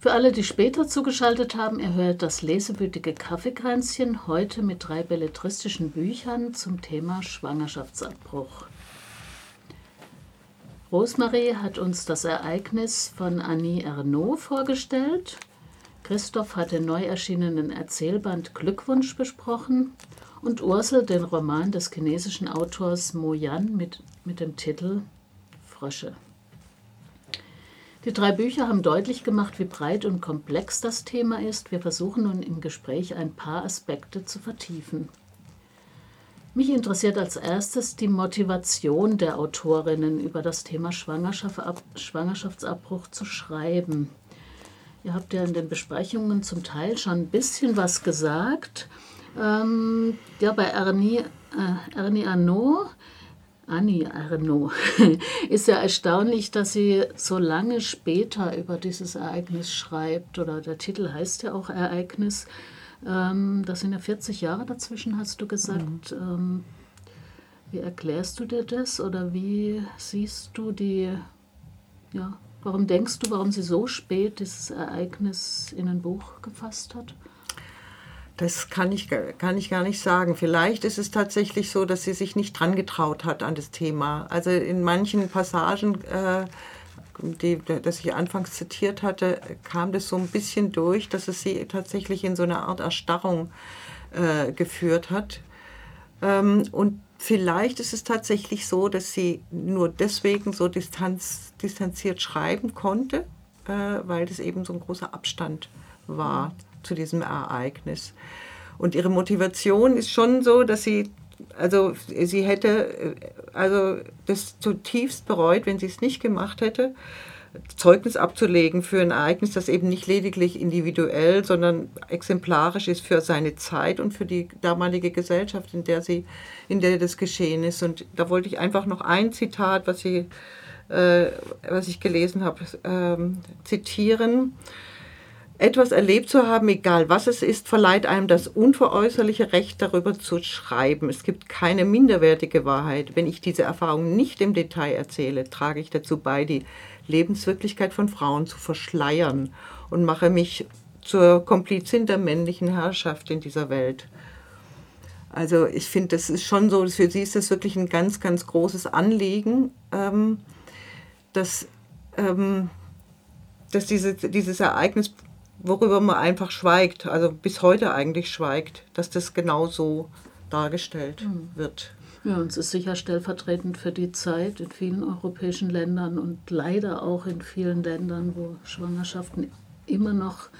Für alle, die später zugeschaltet haben, ihr hört das lesewütige Kaffeekränzchen heute mit drei belletristischen Büchern zum Thema Schwangerschaftsabbruch. Rosemarie hat uns das Ereignis von Annie Ernaux vorgestellt. Christoph hat den neu erschienenen Erzählband Glückwunsch besprochen und Ursel den Roman des chinesischen Autors Mo Yan mit, mit dem Titel Frösche. Die drei Bücher haben deutlich gemacht, wie breit und komplex das Thema ist. Wir versuchen nun im Gespräch ein paar Aspekte zu vertiefen. Mich interessiert als erstes die Motivation der Autorinnen, über das Thema Schwangerschaftsabbruch zu schreiben. Ihr habt ja in den Besprechungen zum Teil schon ein bisschen was gesagt. Ähm, ja, bei Ernie, äh, Ernie Arnaud Annie Arnaud, ist ja erstaunlich, dass sie so lange später über dieses Ereignis schreibt. Oder der Titel heißt ja auch Ereignis. Ähm, das sind ja 40 Jahre dazwischen, hast du gesagt. Mhm. Ähm, wie erklärst du dir das oder wie siehst du die, ja, warum denkst du, warum sie so spät dieses Ereignis in ein Buch gefasst hat? Das kann ich, kann ich gar nicht sagen. Vielleicht ist es tatsächlich so, dass sie sich nicht dran getraut hat an das Thema. Also in manchen Passagen, äh, die, das ich anfangs zitiert hatte, kam das so ein bisschen durch, dass es sie tatsächlich in so eine Art Erstarrung äh, geführt hat. Ähm, und vielleicht ist es tatsächlich so, dass sie nur deswegen so distanz, distanziert schreiben konnte, äh, weil das eben so ein großer Abstand war zu diesem Ereignis. Und ihre Motivation ist schon so, dass sie, also sie hätte also das zutiefst bereut, wenn sie es nicht gemacht hätte, Zeugnis abzulegen für ein Ereignis, das eben nicht lediglich individuell, sondern exemplarisch ist für seine Zeit und für die damalige Gesellschaft, in der sie, in der das geschehen ist. Und da wollte ich einfach noch ein Zitat, was sie, äh, was ich gelesen habe, ähm, zitieren. Etwas erlebt zu haben, egal was es ist, verleiht einem das unveräußerliche Recht darüber zu schreiben. Es gibt keine minderwertige Wahrheit. Wenn ich diese Erfahrung nicht im Detail erzähle, trage ich dazu bei, die Lebenswirklichkeit von Frauen zu verschleiern und mache mich zur Komplizin der männlichen Herrschaft in dieser Welt. Also ich finde, das ist schon so, für sie ist das wirklich ein ganz, ganz großes Anliegen, ähm, dass, ähm, dass diese, dieses Ereignis worüber man einfach schweigt, also bis heute eigentlich schweigt, dass das genau so dargestellt mhm. wird. Ja, und es ist sicher stellvertretend für die Zeit in vielen europäischen Ländern und leider auch in vielen Ländern, wo Schwangerschaften immer noch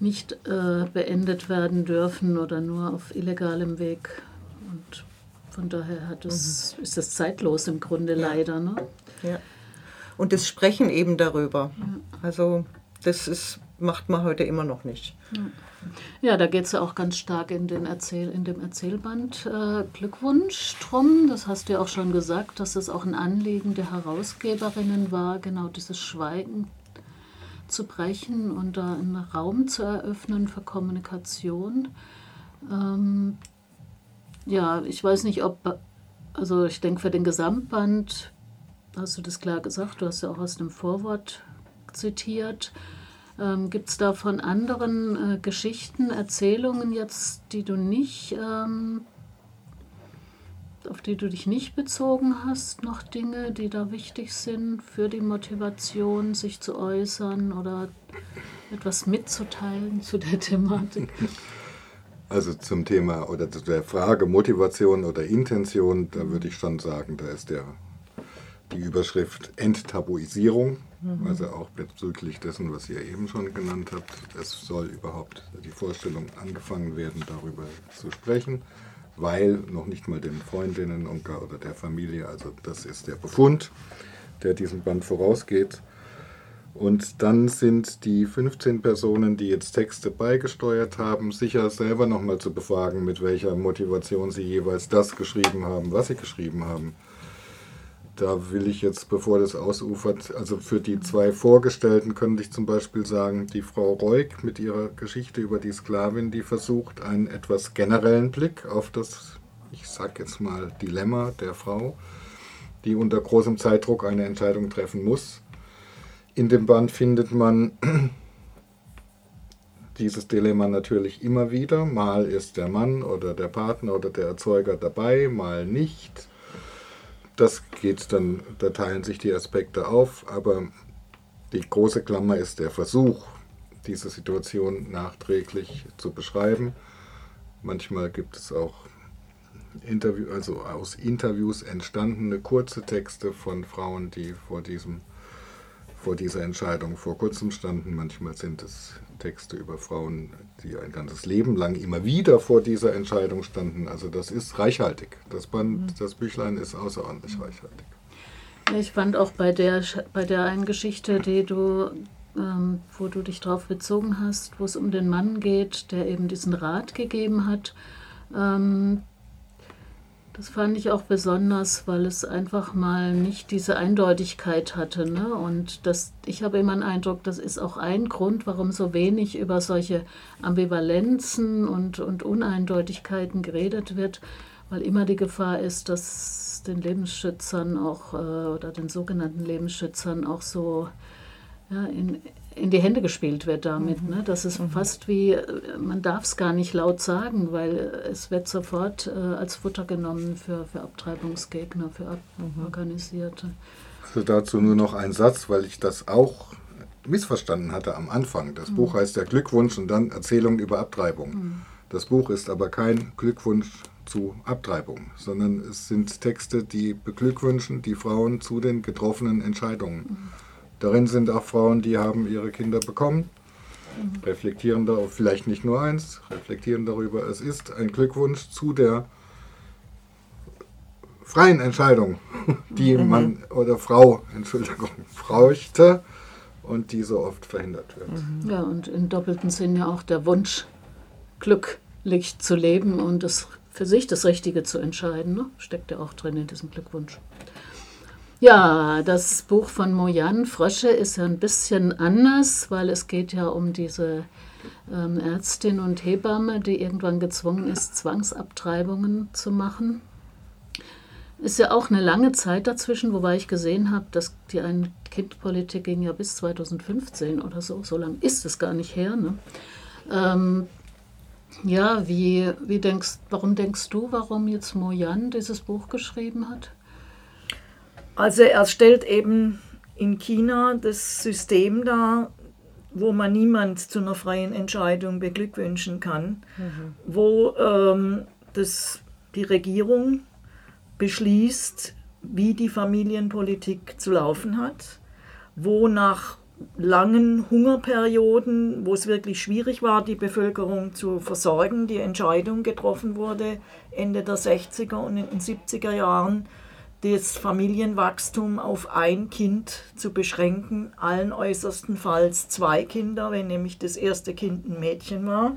nicht äh, beendet werden dürfen oder nur auf illegalem Weg. Und von daher hat es, mhm. ist das zeitlos im Grunde ja. leider. Ne? Ja. Und das Sprechen eben darüber. Ja. Also das ist macht man heute immer noch nicht. Ja, da geht es ja auch ganz stark in, den Erzähl in dem Erzählband äh, Glückwunsch drum. Das hast du ja auch schon gesagt, dass es auch ein Anliegen der Herausgeberinnen war, genau dieses Schweigen zu brechen und da einen Raum zu eröffnen für Kommunikation. Ähm, ja, ich weiß nicht, ob, also ich denke für den Gesamtband, hast du das klar gesagt, du hast ja auch aus dem Vorwort zitiert, ähm, Gibt es da von anderen äh, Geschichten, Erzählungen jetzt, die du nicht, ähm, auf die du dich nicht bezogen hast, noch Dinge, die da wichtig sind für die Motivation, sich zu äußern oder etwas mitzuteilen zu der Thematik? Also zum Thema oder zu der Frage Motivation oder Intention, da würde ich schon sagen, da ist der, die Überschrift Enttabuisierung Mhm. Also auch bezüglich dessen, was ihr eben schon genannt habt, es soll überhaupt die Vorstellung angefangen werden, darüber zu sprechen, weil noch nicht mal den Freundinnen oder der Familie, also das ist der Befund, der diesem Band vorausgeht. Und dann sind die 15 Personen, die jetzt Texte beigesteuert haben, sicher selber nochmal zu befragen, mit welcher Motivation sie jeweils das geschrieben haben, was sie geschrieben haben da will ich jetzt, bevor das ausufert, also für die zwei Vorgestellten könnte ich zum Beispiel sagen, die Frau Reuk mit ihrer Geschichte über die Sklavin, die versucht, einen etwas generellen Blick auf das, ich sag jetzt mal, Dilemma der Frau, die unter großem Zeitdruck eine Entscheidung treffen muss. In dem Band findet man dieses Dilemma natürlich immer wieder. Mal ist der Mann oder der Partner oder der Erzeuger dabei, mal nicht. Das geht dann, da teilen sich die Aspekte auf, aber die große Klammer ist der Versuch, diese Situation nachträglich zu beschreiben. Manchmal gibt es auch Interview, also aus Interviews entstandene kurze Texte von Frauen, die vor diesem vor dieser Entscheidung vor kurzem standen. Manchmal sind es Texte über Frauen, die ein ganzes Leben lang immer wieder vor dieser Entscheidung standen. Also das ist reichhaltig. Das Band, mhm. das Büchlein ist außerordentlich reichhaltig. Ich fand auch bei der, bei der einen Geschichte, die du, ähm, wo du dich darauf bezogen hast, wo es um den Mann geht, der eben diesen Rat gegeben hat, ähm, das fand ich auch besonders, weil es einfach mal nicht diese Eindeutigkeit hatte. Ne? Und das, ich habe immer den Eindruck, das ist auch ein Grund, warum so wenig über solche Ambivalenzen und, und Uneindeutigkeiten geredet wird, weil immer die Gefahr ist, dass den Lebensschützern auch äh, oder den sogenannten Lebensschützern auch so ja, in, in die Hände gespielt wird damit. Mhm. Ne? Das ist mhm. fast wie, man darf es gar nicht laut sagen, weil es wird sofort äh, als Futter genommen für, für Abtreibungsgegner, für Ab mhm. Organisierte. Also dazu nur noch ein Satz, weil ich das auch missverstanden hatte am Anfang. Das mhm. Buch heißt ja Glückwunsch und dann Erzählung über Abtreibung. Mhm. Das Buch ist aber kein Glückwunsch zu Abtreibung, sondern es sind Texte, die beglückwünschen die Frauen zu den getroffenen Entscheidungen. Mhm. Darin sind auch Frauen, die haben ihre Kinder bekommen, reflektieren darauf, vielleicht nicht nur eins, reflektieren darüber, es ist ein Glückwunsch zu der freien Entscheidung, die mhm. Mann oder Frau, Entschuldigung, bräuchte und die so oft verhindert wird. Mhm. Ja, und im doppelten Sinn ja auch der Wunsch, glücklich zu leben und das für sich das Richtige zu entscheiden, ne? steckt ja auch drin in diesem Glückwunsch. Ja, das Buch von Mojan Frösche ist ja ein bisschen anders, weil es geht ja um diese ähm, Ärztin und Hebamme, die irgendwann gezwungen ist, Zwangsabtreibungen zu machen. Ist ja auch eine lange Zeit dazwischen, wobei ich gesehen habe, dass die Ein-Kind-Politik ging ja bis 2015 oder so. So lange ist es gar nicht her. Ne? Ähm, ja, wie, wie denkst, warum denkst du, warum jetzt Mojan dieses Buch geschrieben hat? Also er stellt eben in China das System dar, wo man niemand zu einer freien Entscheidung beglückwünschen kann, mhm. wo ähm, das, die Regierung beschließt, wie die Familienpolitik zu laufen hat, wo nach langen Hungerperioden, wo es wirklich schwierig war, die Bevölkerung zu versorgen, die Entscheidung getroffen wurde, Ende der 60er und in den 70er Jahren, das Familienwachstum auf ein Kind zu beschränken, allen äußerstenfalls zwei Kinder, wenn nämlich das erste Kind ein Mädchen war.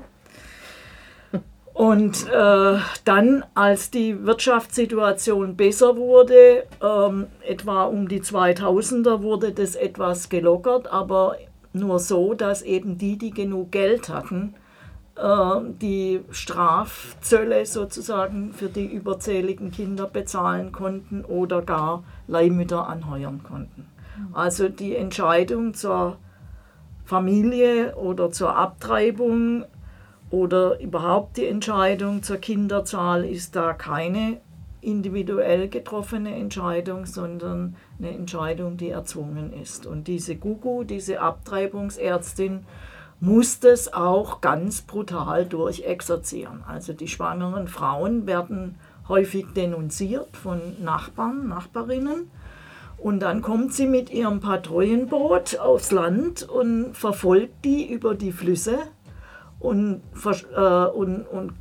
Und äh, dann, als die Wirtschaftssituation besser wurde, ähm, etwa um die 2000er, wurde das etwas gelockert, aber nur so, dass eben die, die genug Geld hatten, die Strafzölle sozusagen für die überzähligen Kinder bezahlen konnten oder gar Leihmütter anheuern konnten. Also die Entscheidung zur Familie oder zur Abtreibung oder überhaupt die Entscheidung zur Kinderzahl ist da keine individuell getroffene Entscheidung, sondern eine Entscheidung, die erzwungen ist. Und diese Gugu, diese Abtreibungsärztin, muss das auch ganz brutal durchexerzieren. Also die schwangeren Frauen werden häufig denunziert von Nachbarn, Nachbarinnen. Und dann kommt sie mit ihrem Patrouillenboot aufs Land und verfolgt die über die Flüsse und, äh, und, und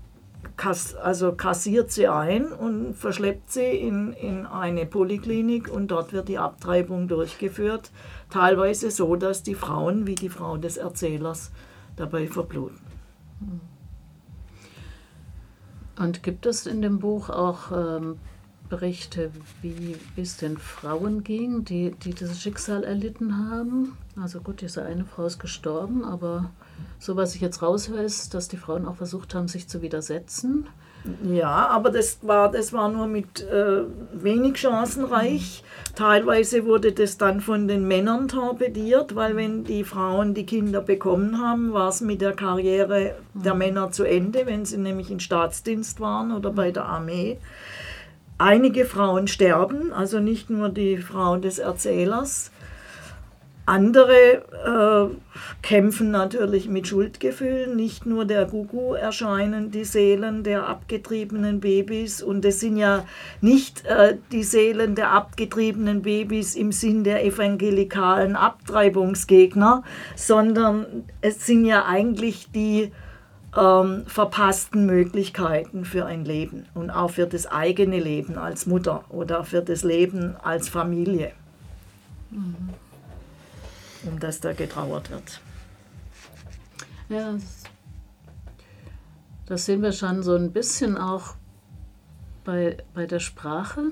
kass, also kassiert sie ein und verschleppt sie in, in eine Poliklinik und dort wird die Abtreibung durchgeführt. Teilweise so, dass die Frauen, wie die Frau des Erzählers, dabei verbluten. Und gibt es in dem Buch auch ähm, Berichte, wie es den Frauen ging, die, die dieses Schicksal erlitten haben? Also gut, diese eine Frau ist gestorben, aber so was ich jetzt raushöre, ist, dass die Frauen auch versucht haben, sich zu widersetzen. Ja, aber das war, das war nur mit äh, wenig chancenreich. Teilweise wurde das dann von den Männern torpediert, weil wenn die Frauen die Kinder bekommen haben, war es mit der Karriere der Männer zu Ende, wenn sie nämlich in Staatsdienst waren oder bei der Armee. Einige Frauen sterben, also nicht nur die Frauen des Erzählers. Andere äh, kämpfen natürlich mit Schuldgefühlen. Nicht nur der Gugu erscheinen die Seelen der abgetriebenen Babys. Und es sind ja nicht äh, die Seelen der abgetriebenen Babys im Sinn der evangelikalen Abtreibungsgegner, sondern es sind ja eigentlich die ähm, verpassten Möglichkeiten für ein Leben und auch für das eigene Leben als Mutter oder für das Leben als Familie. Mhm um das da getrauert wird. Ja, das sehen wir schon so ein bisschen auch bei, bei der Sprache.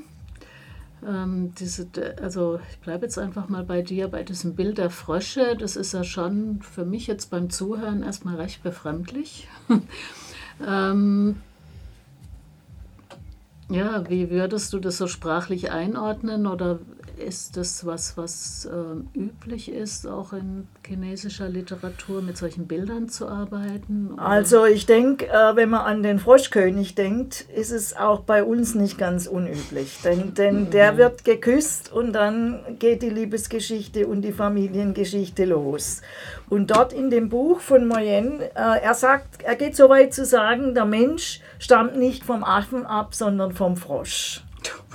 Ähm, diese, also ich bleibe jetzt einfach mal bei dir, bei diesem Bild der Frösche. Das ist ja schon für mich jetzt beim Zuhören erstmal recht befremdlich. ähm, ja, wie würdest du das so sprachlich einordnen oder ist das was, was äh, üblich ist, auch in chinesischer Literatur mit solchen Bildern zu arbeiten? Oder? Also ich denke, äh, wenn man an den Froschkönig denkt, ist es auch bei uns nicht ganz unüblich. Denn, denn mhm. der wird geküsst und dann geht die Liebesgeschichte und die Familiengeschichte los. Und dort in dem Buch von Moyen, äh, er sagt, er geht so weit zu sagen, der Mensch stammt nicht vom Affen ab, sondern vom Frosch.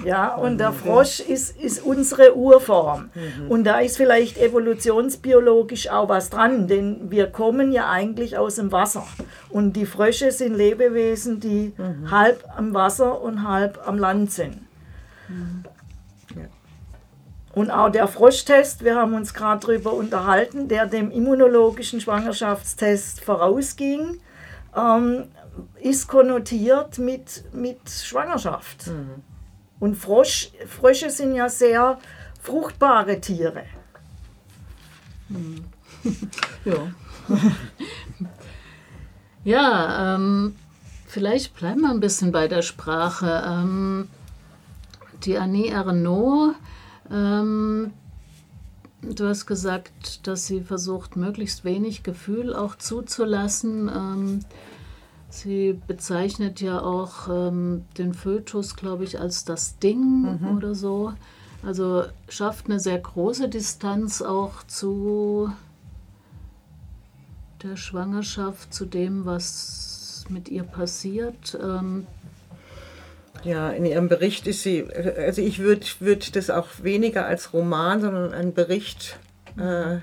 Ja, und der Frosch ist, ist unsere Urform. Mhm. Und da ist vielleicht evolutionsbiologisch auch was dran, denn wir kommen ja eigentlich aus dem Wasser. Und die Frösche sind Lebewesen, die mhm. halb am Wasser und halb am Land sind. Mhm. Und auch der Froschtest, wir haben uns gerade darüber unterhalten, der dem immunologischen Schwangerschaftstest vorausging, ähm, ist konnotiert mit, mit Schwangerschaft. Mhm. Und Frosch, Frösche sind ja sehr fruchtbare Tiere. Hm. ja. ja, ähm, vielleicht bleiben wir ein bisschen bei der Sprache. Ähm, die Annie Ernaux, ähm, du hast gesagt, dass sie versucht, möglichst wenig Gefühl auch zuzulassen. Sie bezeichnet ja auch ähm, den Fötus, glaube ich, als das Ding mhm. oder so. Also schafft eine sehr große Distanz auch zu der Schwangerschaft, zu dem, was mit ihr passiert. Ähm, ja, in ihrem Bericht ist sie, also ich würde würd das auch weniger als Roman, sondern einen Bericht äh,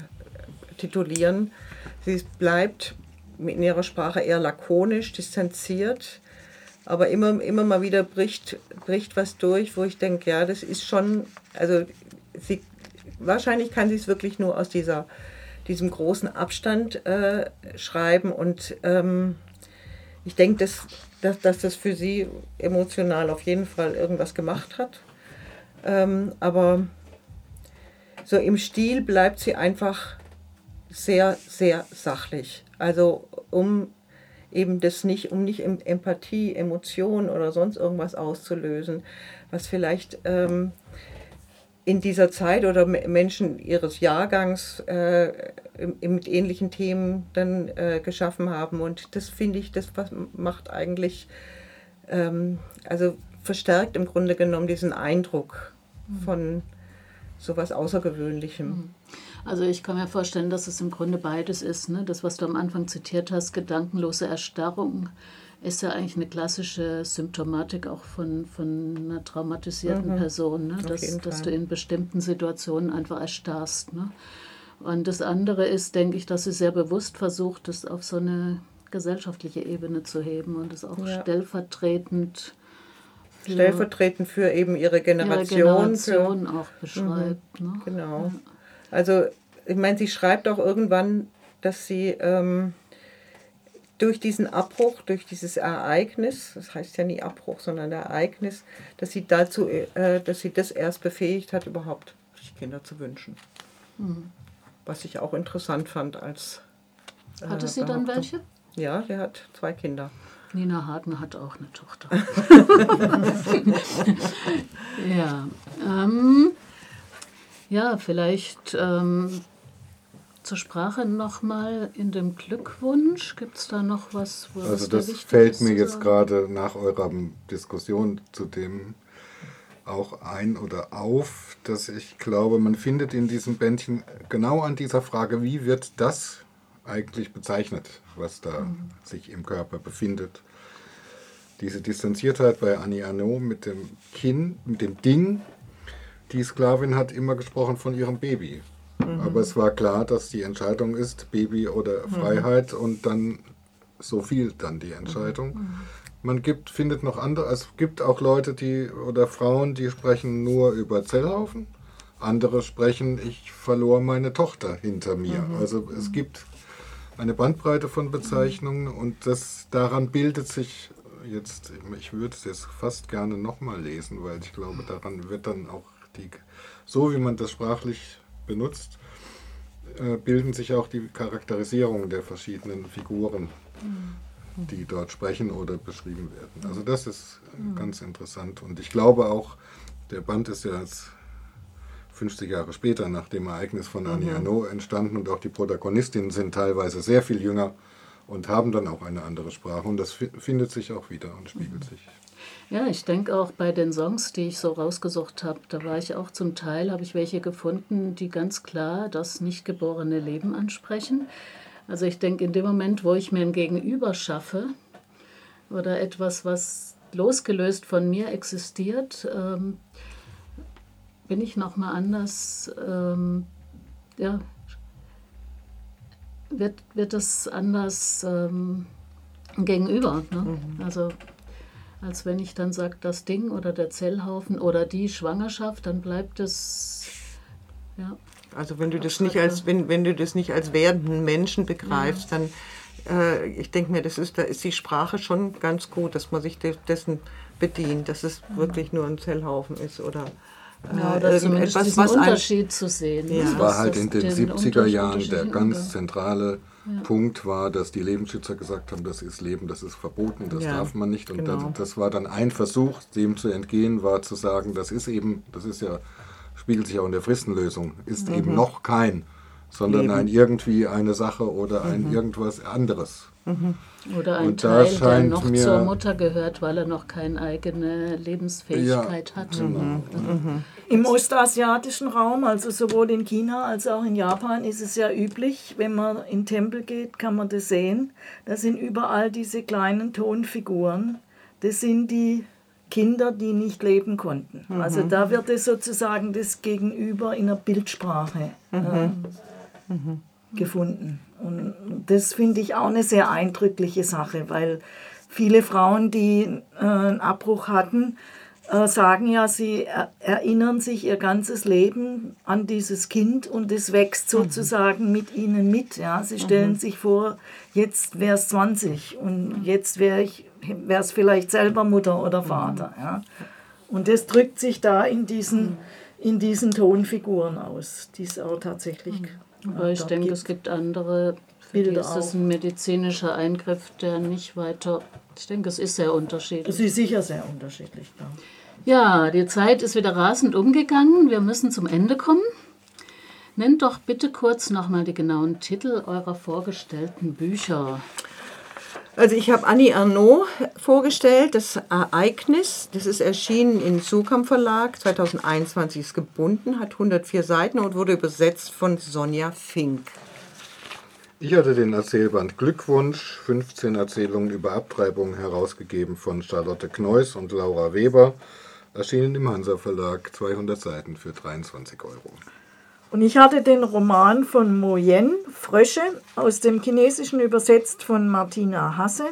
titulieren. Sie bleibt in ihrer Sprache eher lakonisch, distanziert, aber immer, immer mal wieder bricht, bricht was durch, wo ich denke, ja, das ist schon, also sie, wahrscheinlich kann sie es wirklich nur aus dieser, diesem großen Abstand äh, schreiben und ähm, ich denke, dass, dass, dass das für sie emotional auf jeden Fall irgendwas gemacht hat. Ähm, aber so im Stil bleibt sie einfach sehr, sehr sachlich. Also um eben das nicht, um nicht Empathie, Emotion oder sonst irgendwas auszulösen, was vielleicht ähm, in dieser Zeit oder Menschen ihres Jahrgangs äh, mit ähnlichen Themen dann äh, geschaffen haben. Und das finde ich, das macht eigentlich, ähm, also verstärkt im Grunde genommen diesen Eindruck mhm. von sowas Außergewöhnlichem. Also ich kann mir vorstellen, dass es im Grunde beides ist. Ne? Das, was du am Anfang zitiert hast, gedankenlose Erstarrung, ist ja eigentlich eine klassische Symptomatik auch von, von einer traumatisierten mhm. Person, ne? dass, dass du in bestimmten Situationen einfach erstarrst. Ne? Und das andere ist, denke ich, dass sie sehr bewusst versucht, das auf so eine gesellschaftliche Ebene zu heben und es auch ja. stellvertretend für, stellvertretend für eben ihre Generation, ihre Generation für, auch beschreibt. Mhm, ne? Genau. Ja. Also ich meine, sie schreibt auch irgendwann, dass sie ähm, durch diesen Abbruch, durch dieses Ereignis, das heißt ja nie Abbruch, sondern Ereignis, dass sie dazu, äh, dass sie das erst befähigt hat, überhaupt sich Kinder zu wünschen. Mhm. Was ich auch interessant fand als. Äh, Hatte sie dann welche? Ja, sie hat zwei Kinder. Nina Hagen hat auch eine Tochter. ja, ähm, ja, vielleicht ähm, zur Sprache nochmal in dem Glückwunsch. Gibt es da noch was? Was also das fällt mir jetzt gerade nach eurer Diskussion zu dem auch ein oder auf, dass ich glaube, man findet in diesem Bändchen genau an dieser Frage, wie wird das eigentlich bezeichnet, was da mhm. sich im Körper befindet. Diese Distanziertheit bei Annie Arnaud mit dem Kinn, mit dem Ding, die Sklavin hat immer gesprochen von ihrem Baby. Mhm. Aber es war klar, dass die Entscheidung ist, Baby oder mhm. Freiheit mhm. und dann so viel dann die Entscheidung. Mhm. Man gibt, findet noch andere, es gibt auch Leute, die oder Frauen, die sprechen nur über Zellhaufen. Andere sprechen, ich verlor meine Tochter hinter mir. Mhm. Also es gibt eine Bandbreite von Bezeichnungen und das daran bildet sich jetzt, ich würde es jetzt fast gerne nochmal lesen, weil ich glaube, daran wird dann auch die, so wie man das sprachlich benutzt, äh, bilden sich auch die Charakterisierungen der verschiedenen Figuren, die dort sprechen oder beschrieben werden. Also das ist ganz interessant und ich glaube auch, der Band ist ja jetzt 50 Jahre später nach dem Ereignis von Annie mhm. Arnaud entstanden und auch die Protagonistinnen sind teilweise sehr viel jünger und haben dann auch eine andere Sprache und das findet sich auch wieder und spiegelt mhm. sich. Ja, ich denke auch bei den Songs, die ich so rausgesucht habe, da war ich auch zum Teil, habe ich welche gefunden, die ganz klar das nicht geborene Leben ansprechen. Also ich denke, in dem Moment, wo ich mir ein Gegenüber schaffe oder etwas, was losgelöst von mir existiert, ähm, bin ich nochmal anders, ähm, ja, wird, wird das anders ähm, gegenüber. Ne? Mhm. Also als wenn ich dann sage, das Ding oder der Zellhaufen oder die Schwangerschaft, dann bleibt es ja. Also wenn du das nicht als wenn, wenn du das nicht als werdenden Menschen begreifst, ja. dann äh, ich denke mir, das ist da ist die Sprache schon ganz gut, dass man sich dessen bedient, dass es mhm. wirklich nur ein Zellhaufen ist oder ja, oder irgendetwas, was Unterschied zu sehen. Ja. Es war halt in den, den 70er Jahren der ganz zentrale ja. Punkt war, dass die Lebensschützer gesagt haben, das ist Leben, das ist verboten, das ja, darf man nicht. Und genau. das, das, war dann ein Versuch, dem zu entgehen, war zu sagen, das ist eben, das ist ja, spiegelt sich auch in der Fristenlösung, ist mhm. eben noch kein, sondern Leben. ein irgendwie eine Sache oder ein mhm. irgendwas anderes. Mhm. Oder ein und Teil, der noch zur Mutter gehört, weil er noch keine eigene Lebensfähigkeit ja, hat. Genau. Mhm. Mhm. Im ostasiatischen Raum, also sowohl in China als auch in Japan, ist es ja üblich, wenn man in Tempel geht, kann man das sehen. Da sind überall diese kleinen Tonfiguren. Das sind die Kinder, die nicht leben konnten. Mhm. Also da wird es sozusagen das Gegenüber in der Bildsprache äh, gefunden. Und das finde ich auch eine sehr eindrückliche Sache, weil viele Frauen, die äh, einen Abbruch hatten, äh, sagen ja, sie er erinnern sich ihr ganzes Leben an dieses Kind und es wächst mhm. sozusagen mhm. mit ihnen mit. Ja? Sie stellen mhm. sich vor, jetzt wäre es 20 und jetzt wäre ich wäre es vielleicht selber Mutter oder Vater. Mhm. Ja? Und das drückt sich da in diesen, mhm. in diesen Tonfiguren aus, die es auch tatsächlich mhm. Aber ich denke, es gibt andere, für Bilder die ist das ein medizinischer Eingriff, der nicht weiter. Ich denke, es ist sehr unterschiedlich. Es ist sicher sehr unterschiedlich, ja. Ja, die Zeit ist wieder rasend umgegangen. Wir müssen zum Ende kommen. Nennt doch bitte kurz nochmal die genauen Titel eurer vorgestellten Bücher. Also ich habe Annie Arnaud vorgestellt, das Ereignis. Das ist erschienen im Sukam Verlag, 2021 ist gebunden, hat 104 Seiten und wurde übersetzt von Sonja Fink. Ich hatte den Erzählband Glückwunsch, 15 Erzählungen über Abtreibung, herausgegeben von Charlotte Kneuss und Laura Weber, erschienen im Hansa Verlag, 200 Seiten für 23 Euro. Und ich hatte den Roman von Mo Yen, Frösche, aus dem Chinesischen übersetzt von Martina Hasse.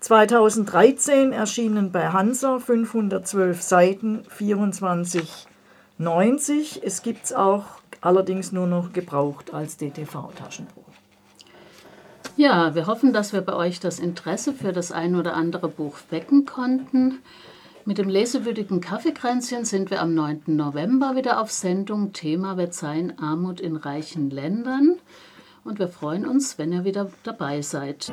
2013 erschienen bei Hansa 512 Seiten, 24,90. Es gibt es auch allerdings nur noch gebraucht als DTV-Taschenbuch. Ja, wir hoffen, dass wir bei euch das Interesse für das ein oder andere Buch wecken konnten. Mit dem lesewürdigen Kaffeekränzchen sind wir am 9. November wieder auf Sendung. Thema wird sein Armut in reichen Ländern. Und wir freuen uns, wenn ihr wieder dabei seid.